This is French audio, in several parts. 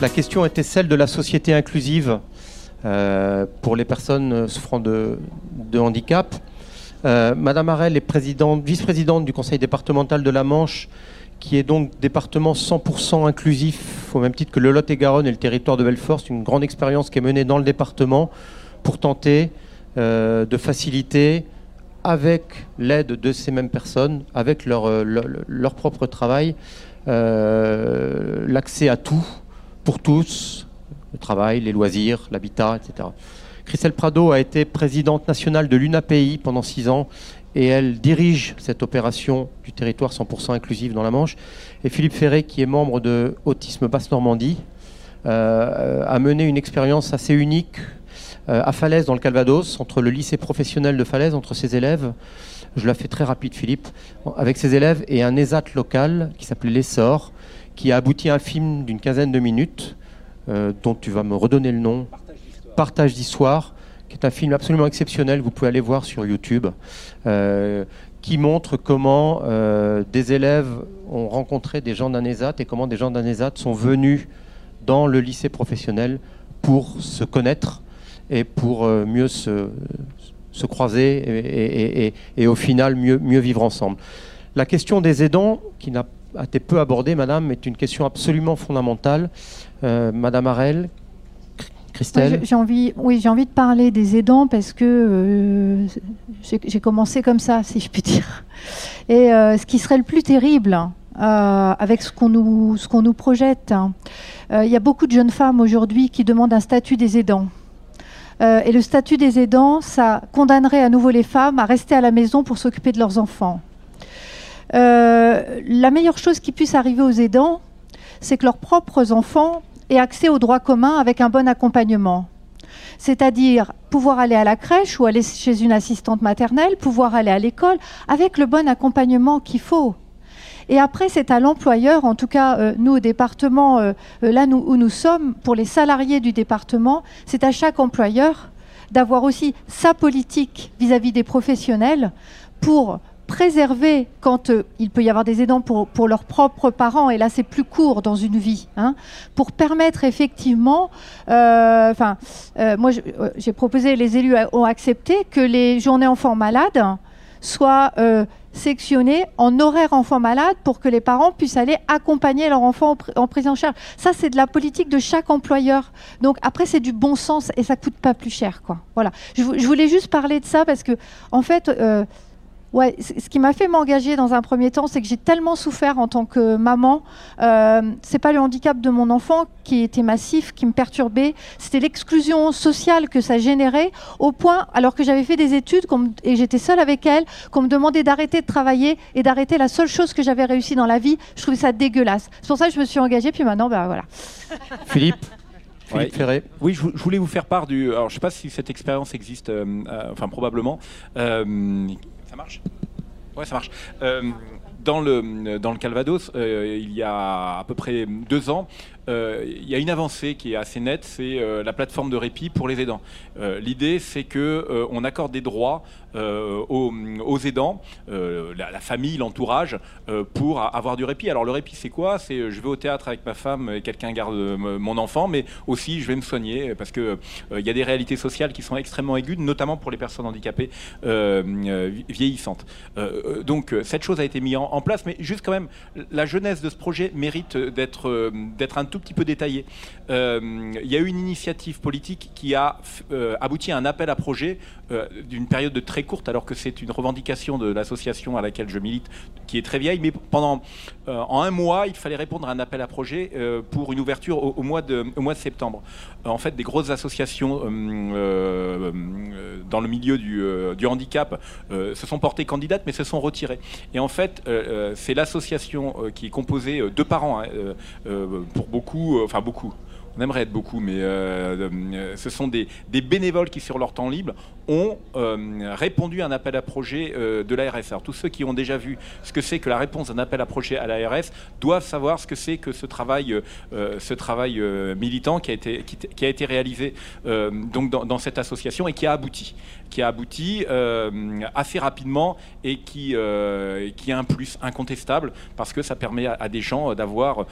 La question était celle de la société inclusive euh, pour les personnes souffrant de, handicap. Euh, Madame Arel est vice-présidente du conseil départemental de la Manche, qui est donc département 100% inclusif, au même titre que le Lot-et-Garonne et le territoire de Belfort. C'est une grande expérience qui est menée dans le département pour tenter euh, de faciliter, avec l'aide de ces mêmes personnes, avec leur, leur propre travail, l'accès à tout, pour tous, le travail, les loisirs, l'habitat, etc. Christelle Prado a été présidente nationale de l'UNAPI pendant six ans et elle dirige cette opération du territoire 100% inclusif dans la Manche. Et Philippe Ferré, qui est membre de Autisme Basse-Normandie, euh, a mené une expérience assez unique euh, à Falaise, dans le Calvados, entre le lycée professionnel de Falaise, entre ses élèves. Je la fais très rapide, Philippe, avec ses élèves et un ESAT local qui s'appelait l'Essor, qui a abouti à un film d'une quinzaine de minutes euh, dont tu vas me redonner le nom. Partage d'histoire, qui est un film absolument exceptionnel, vous pouvez aller voir sur YouTube, euh, qui montre comment euh, des élèves ont rencontré des gens d'un ESAT et comment des gens d'un ESAT sont venus dans le lycée professionnel pour se connaître et pour mieux se, se croiser et, au final mieux, mieux vivre ensemble. La question des aidants, qui n'a été peu abordée, madame, est une question absolument fondamentale. Euh, Madame Arel, Christelle J'ai envie, oui, j'ai envie de parler des aidants parce que euh, j'ai commencé comme ça, si je puis dire. Et euh, ce qui serait le plus terrible, avec ce qu'on nous, ce qu'on nous projette, hein, il y a beaucoup de jeunes femmes aujourd'hui qui demandent un statut des aidants. et le statut des aidants, ça condamnerait à nouveau les femmes à rester à la maison pour s'occuper de leurs enfants. La meilleure chose qui puisse arriver aux aidants, c'est que leurs propres enfants et accès aux droits communs avec un bon accompagnement. C'est-à-dire pouvoir aller à la crèche ou aller chez une assistante maternelle, pouvoir aller à l'école avec le bon accompagnement qu'il faut. Et après, c'est à l'employeur, en tout cas euh, nous au département, euh, euh, là où nous sommes, pour les salariés du département, c'est à chaque employeur d'avoir aussi sa politique vis à -vis des professionnels pour préserver quand euh, il peut y avoir des aidants pour, pour leurs propres parents, et là c'est plus court dans une vie, hein, pour permettre effectivement, euh, enfin, euh, moi j'ai proposé, les élus ont accepté que les journées enfants malades soient sectionnées en horaire enfants malades pour que les parents puissent aller accompagner leur enfant en, prise en charge. Ça, c'est de la politique de chaque employeur. Donc après, c'est du bon sens et ça coûte pas plus cher, quoi. Voilà. Je voulais juste parler de ça parce que, en fait, Ouais, ce qui m'a fait m'engager dans un premier temps, c'est que j'ai tellement souffert en tant que maman. Euh, c'est pas le handicap de mon enfant qui était massif, qui me perturbait. C'était l'exclusion sociale que ça générait, au point, alors que j'avais fait des études et j'étais seule avec elle, qu'on me demandait d'arrêter de travailler et d'arrêter la seule chose que j'avais réussi dans la vie. Je trouvais ça dégueulasse. C'est pour ça que je me suis engagée. Puis maintenant, ben voilà. Philippe? Philippe Ferré. Oui, je, voulais vous faire part du. Alors, je ne sais pas si cette expérience existe, euh, euh, enfin probablement. Ça marche? Ouais, ça marche. Euh, dans le, dans le Calvados, euh, il y a à peu près deux ans, euh, il y a une avancée qui est assez nette, c'est la plateforme de répit pour les aidants. L'idée, c'est que on accorde des droits aux, aidants, la, famille, l'entourage, pour avoir du répit. Alors le répit, c'est quoi? C'est je vais au théâtre avec ma femme et quelqu'un garde mon enfant, mais aussi je vais me soigner parce que il y a des réalités sociales qui sont extrêmement aiguës, notamment pour les personnes handicapées vieillissantes. donc cette chose a été mise en, place, mais juste quand même, la jeunesse de ce projet mérite d'être euh, d'être tout petit peu détaillée. Euh, il y a eu une initiative politique qui a euh, abouti à un appel à projet d'une période de très courte, alors que c'est une revendication de l'association à laquelle je milite, qui est très vieille, mais pendant en un mois, il fallait répondre à un appel à projet pour une ouverture au, mois, de, au mois de septembre. en fait, des grosses associations dans le milieu du, du handicap se sont portées candidates, mais se sont retirées. Et en fait, euh, c'est l'association euh, qui est composée euh, de parents, hein, pour beaucoup, enfin beaucoup, on aimerait être beaucoup, mais ce sont des, bénévoles qui, sur leur temps libre, ont répondu à un appel à projet de l'ARS. Alors tous ceux qui ont déjà vu ce que c'est que la réponse d'un appel à projet à l'ARS doivent savoir ce que c'est que ce travail, ce travail militant qui a été, réalisé donc dans, cette association et qui a abouti, qui a abouti assez rapidement et qui, qui a un plus incontestable parce que ça permet à, des gens d'avoir,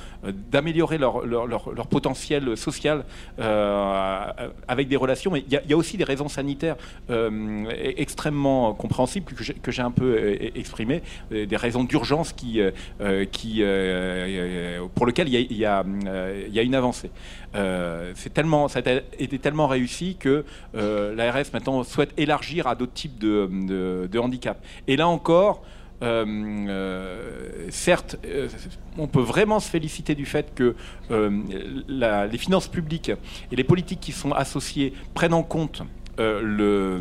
d'améliorer leur, potentiel social avec des relations. Mais il y, a aussi des raisons sanitaires extrêmement compréhensibles que j'ai un peu exprimées, des raisons d'urgence qui, qui, pour lesquelles il y, a une avancée. c'est tellement, ça a été tellement réussi que l'ARS maintenant souhaite élargir à d'autres types de, de, de handicap. Et là encore, euh, euh, certes, euh, on peut vraiment se féliciter du fait que les finances publiques et les politiques qui sont associées prennent en compte euh,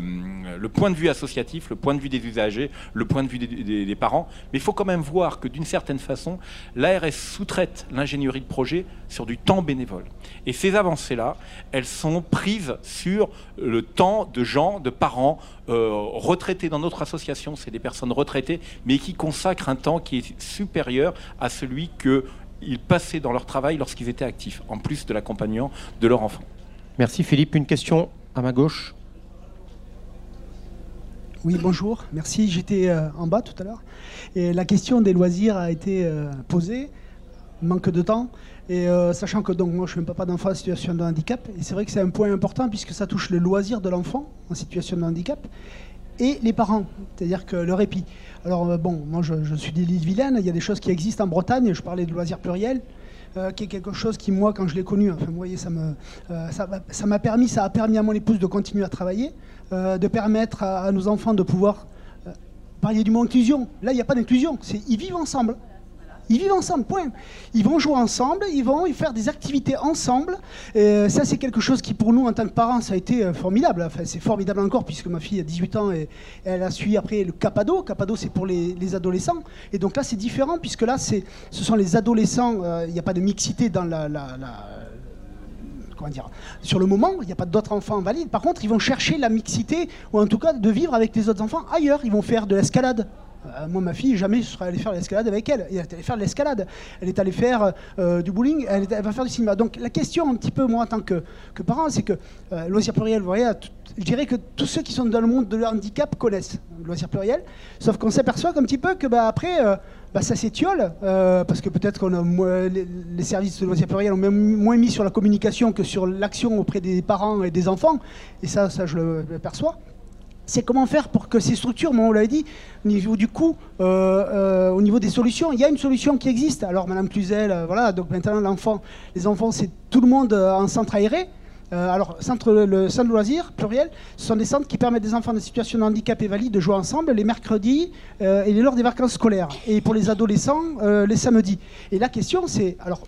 le, point de vue associatif, le point de vue des usagers, le point de vue des, parents. Mais il faut quand même voir que d'une certaine façon, l'ARS sous-traite l'ingénierie de projet sur du temps bénévole. Et ces avancées-là, elles sont prises sur le temps de gens, de parents euh, retraités dans notre association. C'est des personnes retraitées, mais qui consacrent un temps qui est supérieur à celui qu'ils passaient dans leur travail lorsqu'ils étaient actifs, en plus de l'accompagnement de leur enfant. Merci Philippe. Une question à ma gauche. Oui, bonjour, merci. J'étais euh, en bas tout à l'heure. Et la question des loisirs a été euh, posée, manque de temps. Et euh, sachant que donc, moi je suis un papa d'enfant en situation de handicap, et c'est vrai que c'est un point important puisque ça touche le loisir de l'enfant en situation de handicap et les parents, c'est-à-dire que le répit. Alors bon, moi je, suis d'île Vilaine, il y a des choses qui existent en Bretagne, je parlais de loisirs pluriels, qui est quelque chose qui, moi, quand je l'ai connu, vous voyez, ça m'a ça, permis, ça a permis à mon épouse de continuer à travailler. Euh, de permettre à, nos enfants de pouvoir euh, parler du mot inclusion. Là, il n'y a pas d'inclusion, ils vivent ensemble. Ils vivent ensemble, point. Ils vont jouer ensemble, ils vont faire des activités ensemble. Et ça, c'est quelque chose qui, pour nous, en tant que parents, ça a été euh, formidable. Enfin, c'est formidable encore, puisque ma fille a 18 ans et, elle a suivi après le Capado. Capado, c'est pour les, adolescents. Et donc là, c'est différent, puisque là, ce sont les adolescents. Il n'y a pas de mixité dans la dire, sur le moment, il n'y a pas d'autres enfants valides. Par contre, ils vont chercher la mixité, ou en tout cas de vivre avec les autres enfants ailleurs. Ils vont faire de l'escalade. Euh, moi, ma fille, jamais je serais allé faire l'escalade avec elle. Elle est allée faire de l'escalade. Elle est allée faire euh, du bowling. Elle, va faire du cinéma. Donc, la question, un petit peu, moi, en tant que, que parent, c'est que euh, loisir pluriel, vous voyez, je dirais que tous ceux qui sont dans le monde de le handicap connaissent loisir pluriel. Sauf qu'on s'aperçoit un petit peu que, bah, après, bah, ça s'étiole, euh, parce que peut-être qu'on a les, services de loisirs pluriels ont même moins mis sur la communication que sur l'action auprès des parents et des enfants, et ça, ça je le, perçois. C'est comment faire pour que ces structures, moi on l'avait dit, au niveau du coût, euh, euh, au niveau des solutions, il y a une solution qui existe. Alors Madame Cluzel, voilà, donc maintenant l'enfant, les enfants, c'est tout le monde en centre aéré, euh, alors, centre, le centre de loisirs, pluriel, ce sont des centres qui permettent des enfants de situation de handicap et valides de jouer ensemble les mercredis euh, et lors des vacances scolaires. Et pour les adolescents, euh, les samedis. Et la question, c'est, alors,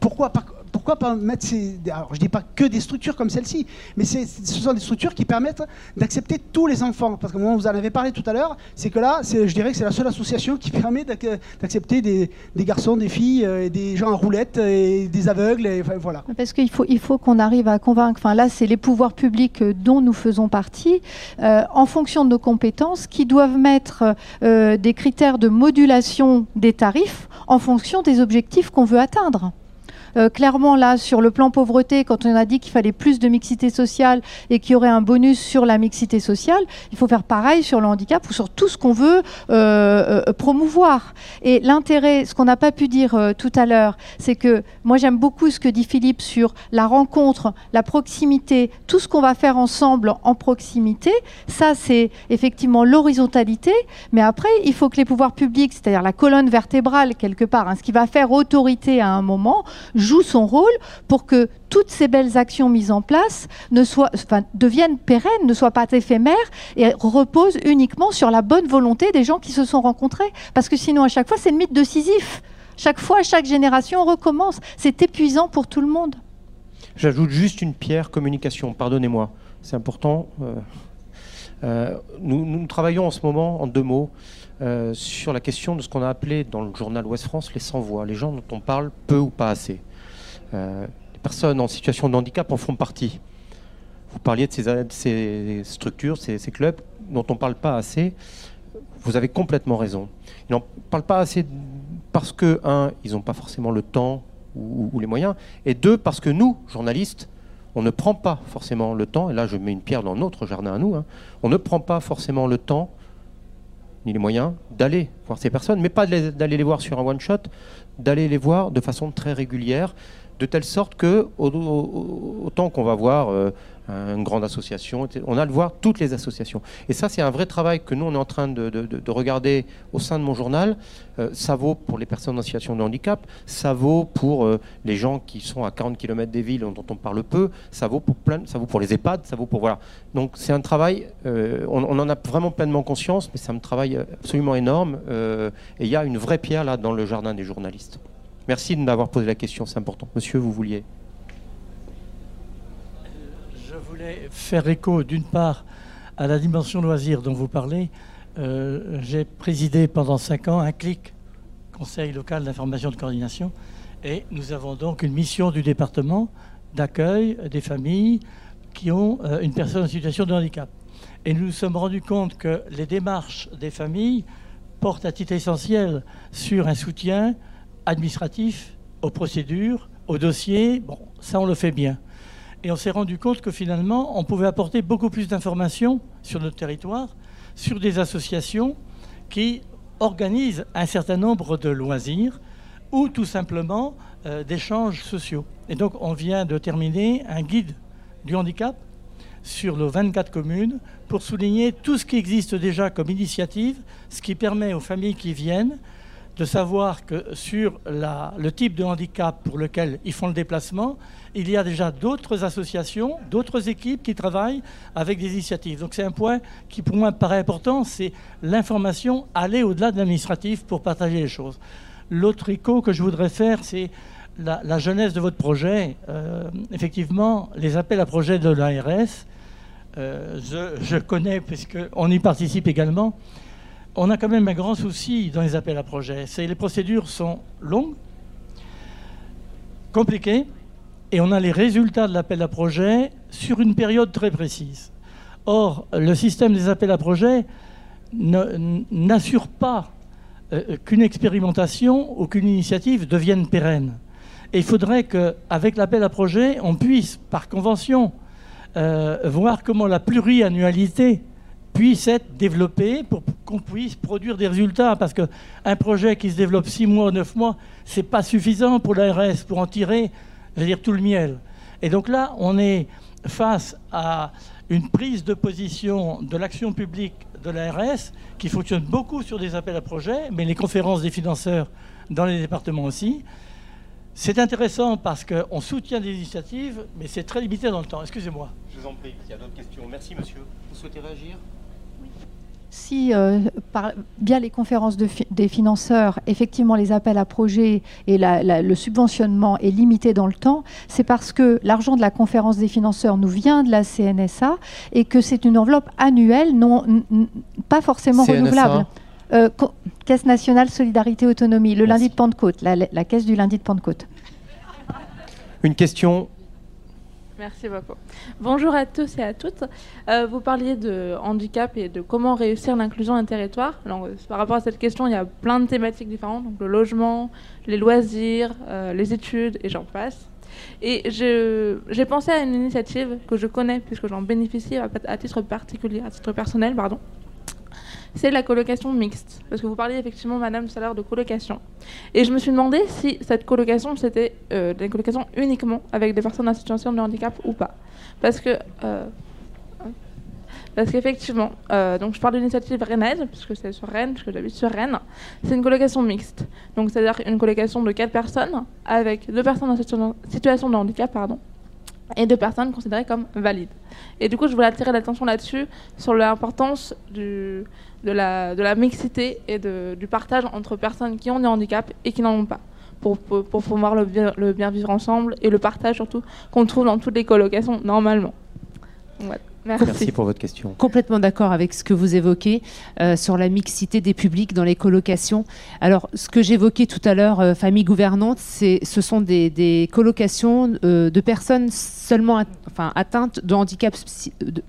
pourquoi, pourquoi pas mettre ces. Alors, je dis pas que des structures comme celle-ci, mais ce sont des structures qui permettent d'accepter tous les enfants. Parce que moi, vous en avez parlé tout à l'heure, c'est que là, je dirais que c'est la seule association qui permet d'accepter des, garçons, des filles, euh, des gens en roulette, et des aveugles, et voilà. Parce qu'il faut, il faut qu'on arrive à convaincre. Enfin, là, c'est les pouvoirs publics euh, dont nous faisons partie, euh, en fonction de nos compétences, qui doivent mettre des critères de modulation des tarifs en fonction des objectifs qu'on veut atteindre. Euh, clairement, là, sur le plan pauvreté, quand on a dit qu'il fallait plus de mixité sociale et qu'il y aurait un bonus sur la mixité sociale, il faut faire pareil sur le handicap ou sur tout ce qu'on veut euh, euh, promouvoir. Et l'intérêt, ce qu'on n'a pas pu dire tout à l'heure, c'est que moi j'aime beaucoup ce que dit Philippe sur la rencontre, la proximité, tout ce qu'on va faire ensemble en proximité. Ça, c'est effectivement l'horizontalité. Mais après, il faut que les pouvoirs publics, c'est-à-dire la colonne vertébrale quelque part, hein, ce qui va faire autorité à un moment, joue son rôle pour que toutes ces belles actions mises en place ne soient, deviennent pérennes, ne soient pas éphémères et reposent uniquement sur la bonne volonté des gens qui se sont rencontrés. Parce que sinon, à chaque fois, c'est le mythe de Sisyphe. Chaque fois, chaque génération, on recommence. C'est épuisant pour tout le monde. J'ajoute juste une pierre communication, pardonnez-moi. C'est important. Euh, euh, nous, nous, travaillons en ce moment, en deux mots, euh, sur la question de ce qu'on a appelé dans le journal Ouest France les sans-voix, les gens dont on parle peu ou pas assez. Euh, les personnes en situation de handicap en font partie. Vous parliez de ces, ces structures, ces, clubs dont on ne parle pas assez. Vous avez complètement raison. Ils n'en parlent pas assez parce que, un, ils n'ont pas forcément le temps ou, les moyens, et deux, parce que nous, journalistes, on ne prend pas forcément le temps, et là je mets une pierre dans notre jardin à nous, hein, on ne prend pas forcément le temps ni les moyens d'aller voir ces personnes, mais pas d'aller les voir sur un one-shot, d'aller les voir de façon très régulière, de telle sorte que au- au- autant qu'on va voir euh, une grande association, on a le voir toutes les associations. Et ça, c'est un vrai travail que nous, on est en train de, de- de- de regarder au sein de mon journal. Euh, ça vaut pour les personnes en situation de handicap, ça vaut pour euh, les gens qui sont à 40 km des villes dont on parle peu, ça vaut pour, plein, ça vaut pour les EHPAD, ça vaut pour... Voilà. Donc c'est un travail, on, en a vraiment pleinement conscience, mais c'est un travail absolument énorme. et il y a une vraie pierre là dans le jardin des journalistes. Merci de m'avoir posé la question, c'est important. Monsieur, vous vouliez Je voulais faire écho d'une part à la dimension loisir dont vous parlez. Euh, J'ai présidé pendant cinq ans un CLIC, Conseil local d'information de coordination, et nous avons donc une mission du département d'accueil des familles qui ont euh, une personne en situation de handicap. Et nous nous sommes rendus compte que les démarches des familles portent à titre essentiel sur un soutien administratif aux procédures, aux dossiers. Bon, ça on le fait bien. Et on s'est rendu compte que finalement, on pouvait apporter beaucoup plus d'informations sur notre territoire, sur des associations qui organisent un certain nombre de loisirs ou tout simplement euh, d'échanges sociaux. Et donc, on vient de terminer un guide du handicap sur nos 24 communes pour souligner tout ce qui existe déjà comme initiative, ce qui permet aux familles qui viennent de savoir que sur le type de handicap pour lequel ils font le déplacement, il y a déjà d'autres associations, d'autres équipes qui travaillent avec des initiatives. Donc c'est un point qui pour moi paraît important, c'est l'information, aller au-delà de l'administratif pour partager les choses. L'autre écho que je voudrais faire, c'est la, la jeunesse de votre projet. Euh, effectivement, les appels à projets de l'ARS, euh, je, je connais puisqu'on y participe également. On a quand même un grand souci dans les appels à projets. C'est les procédures sont longues, compliquées, et on a les résultats de l'appel à projet sur une période très précise. Or, le système des appels à projets n'assure pas euh, qu'une expérimentation ou qu'une initiative devienne pérenne. Il faudrait qu'avec l'appel à projet, on puisse, par convention, euh, voir comment la pluriannualité puisse être développée pour qu'on puisse produire des résultats. Parce qu'un projet qui se développe six mois, neuf mois, c'est pas suffisant pour l'ARS pour en tirer, je veux dire, tout le miel. Et donc là, on est face à une prise de position de l'action publique de l'ARS qui fonctionne beaucoup sur des appels à projets, mais les conférences des financeurs dans les départements aussi. C'est intéressant parce qu'on soutient des initiatives, mais c'est très limité dans le temps. Excusez-moi. Je vous en prie, il y a d'autres questions. Merci monsieur. Vous souhaitez réagir? Si, euh, par, via les conférences de fi- des financeurs, effectivement, les appels à projets et la- la- le subventionnement est limité dans le temps, c'est parce que l'argent de la conférence des financeurs nous vient de la CNSA et que c'est une enveloppe annuelle, non, pas forcément CNSA. renouvelable. Euh, Caisse nationale solidarité autonomie, le Merci. lundi de Pentecôte, la, la caisse du lundi de Pentecôte. Une question Merci beaucoup. Bonjour à tous et à toutes. Euh, vous parliez de handicap et de comment réussir l'inclusion d'un territoire. Euh, par rapport à cette question, il y a plein de thématiques différentes, le logement, les loisirs, euh, les études et j'en passe. Et j'ai pensé à une initiative que je connais puisque j'en bénéficie à, à titre particulier, à titre personnel, pardon. C'est la colocation mixte. Parce que vous parliez effectivement, madame, tout à l'heure de colocation. Et je me suis demandé si cette colocation, c'était euh, des colocations uniquement avec des personnes en situation de handicap ou pas. Parce que. euh, parce qu'effectivement, euh, donc je parle de l'initiative rennaise, puisque c'est sur Rennes, puisque j'habite sur Rennes, c'est une colocation mixte. Donc c'est-à-dire une colocation de quatre personnes, avec deux personnes en situ- situation de handicap, pardon, et deux personnes considérées comme valides. Et du coup, je voulais attirer l'attention là-dessus, sur l'importance de, la, de mixité et de- du partage entre personnes qui ont des handicaps et qui n'en ont pas, pour, pour, pour promouvoir le bien, vivre ensemble et le partage surtout qu'on trouve dans toutes les colocations normalement. Merci. Merci pour votre question. Complètement d'accord avec ce que vous évoquez euh, sur la mixité des publics dans les colocations. Alors, ce que j'évoquais tout à l'heure, euh, famille gouvernante, c'est, ce sont des, des colocations euh, de personnes seulement at- enfin, atteintes de handicap, de,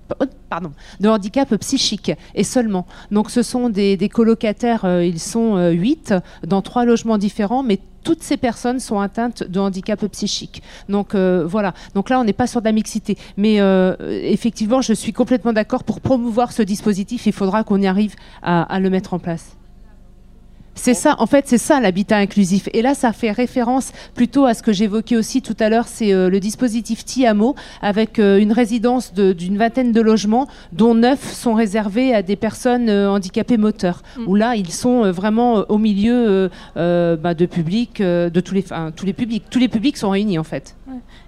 pardon, de handicap psychique et seulement. Donc, ce sont des, des colocataires, euh, ils sont euh, huit dans trois logements différents, mais toutes ces personnes sont atteintes de handicap psychique. Donc euh, voilà. Donc là, on n'est pas sur de la mixité. Mais euh, effectivement, je suis complètement d'accord. Pour promouvoir ce dispositif, il faudra qu'on y arrive à, à le mettre en place. C'est ça, en fait, c'est ça l'habitat inclusif. Et là, ça fait référence plutôt à ce que j'évoquais aussi tout à l'heure, c'est euh, le dispositif TIAMO, avec euh, une résidence de- d'une vingtaine de logements, dont neuf sont réservés à des personnes euh, handicapées moteurs. Mm. Où là, ils sont vraiment au milieu bah, de publics, euh, de tous les, enfin, tous les publics. Tous les publics sont réunis, en fait.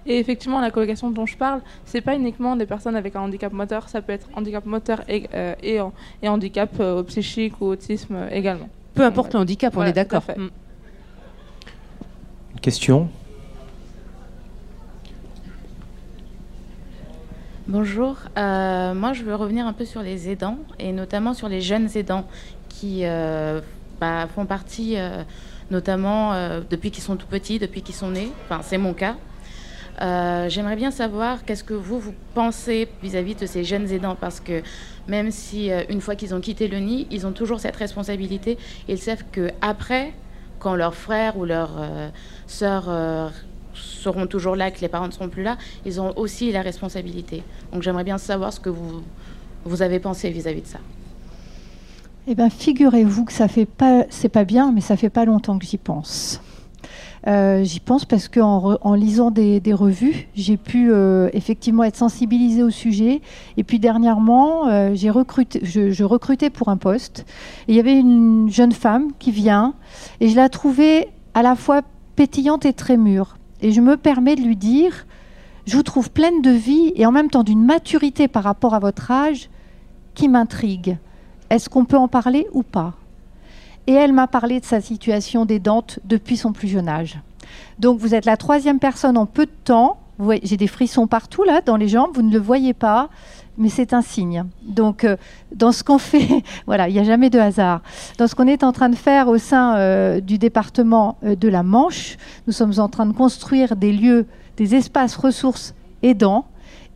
Et effectivement, la colocation dont je parle, c'est pas uniquement des personnes avec un handicap moteur, ça peut être handicap moteur et, et, en- et handicap psychique ou autisme également. Peu importe le handicap, Voilà, on est d'accord. Mm. Une question Bonjour, Euh, moi je veux revenir un peu sur les aidants et notamment sur les jeunes aidants qui euh, bah, font partie euh, notamment euh, depuis qu'ils sont tout petits, depuis qu'ils sont nés, enfin c'est mon cas. Euh, J'aimerais bien savoir qu'est-ce que vous, vous pensez vis-à-vis de ces jeunes aidants? Parce que même si euh, une fois qu'ils ont quitté le nid, ils ont toujours cette responsabilité, ils savent que après, quand leurs frères ou leurs euh, sœurs seront toujours là, que les parents ne seront plus là, ils ont aussi la responsabilité. Donc j'aimerais bien savoir ce que vous, vous avez pensé vis-à-vis de ça. Eh bien, figurez-vous que ça fait pas, c'est pas bien, mais ça fait pas longtemps que j'y pense. Euh, j'y pense parce qu'en en lisant des, des revues, j'ai pu euh, effectivement être sensibilisée au sujet. Et puis dernièrement, euh, j'ai recruté, je, je recrutais pour un poste. Et il y avait une jeune femme qui vient, et je la trouvais à la fois pétillante et très mûre. Et je me permets de lui dire, je vous trouve pleine de vie et en même temps d'une maturité par rapport à votre âge qui m'intrigue. Est-ce qu'on peut en parler ou pas? Et elle m'a parlé de sa situation d'aidante depuis son plus jeune âge. Donc vous êtes la troisième personne en peu de temps. J'ai des frissons partout là, dans les jambes, vous ne le voyez pas, mais c'est un signe. Donc euh, dans ce qu'on fait, voilà, il n'y a jamais de hasard. Dans ce qu'on est en train de faire au sein euh, du département euh, de la Manche, nous sommes en train de construire des lieux, des espaces ressources aidants,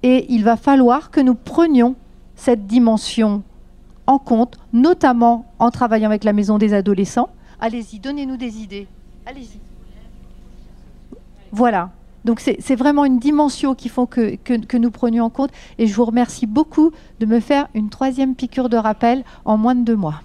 et il va falloir que nous prenions cette dimension en compte, notamment en travaillant avec la maison des adolescents. Allez-y, donnez-nous des idées. Allez-y. Voilà. Donc c'est vraiment une dimension faut que, que- que nous prenions en compte. Et je vous remercie beaucoup de me faire une troisième piqûre de rappel en moins de deux mois.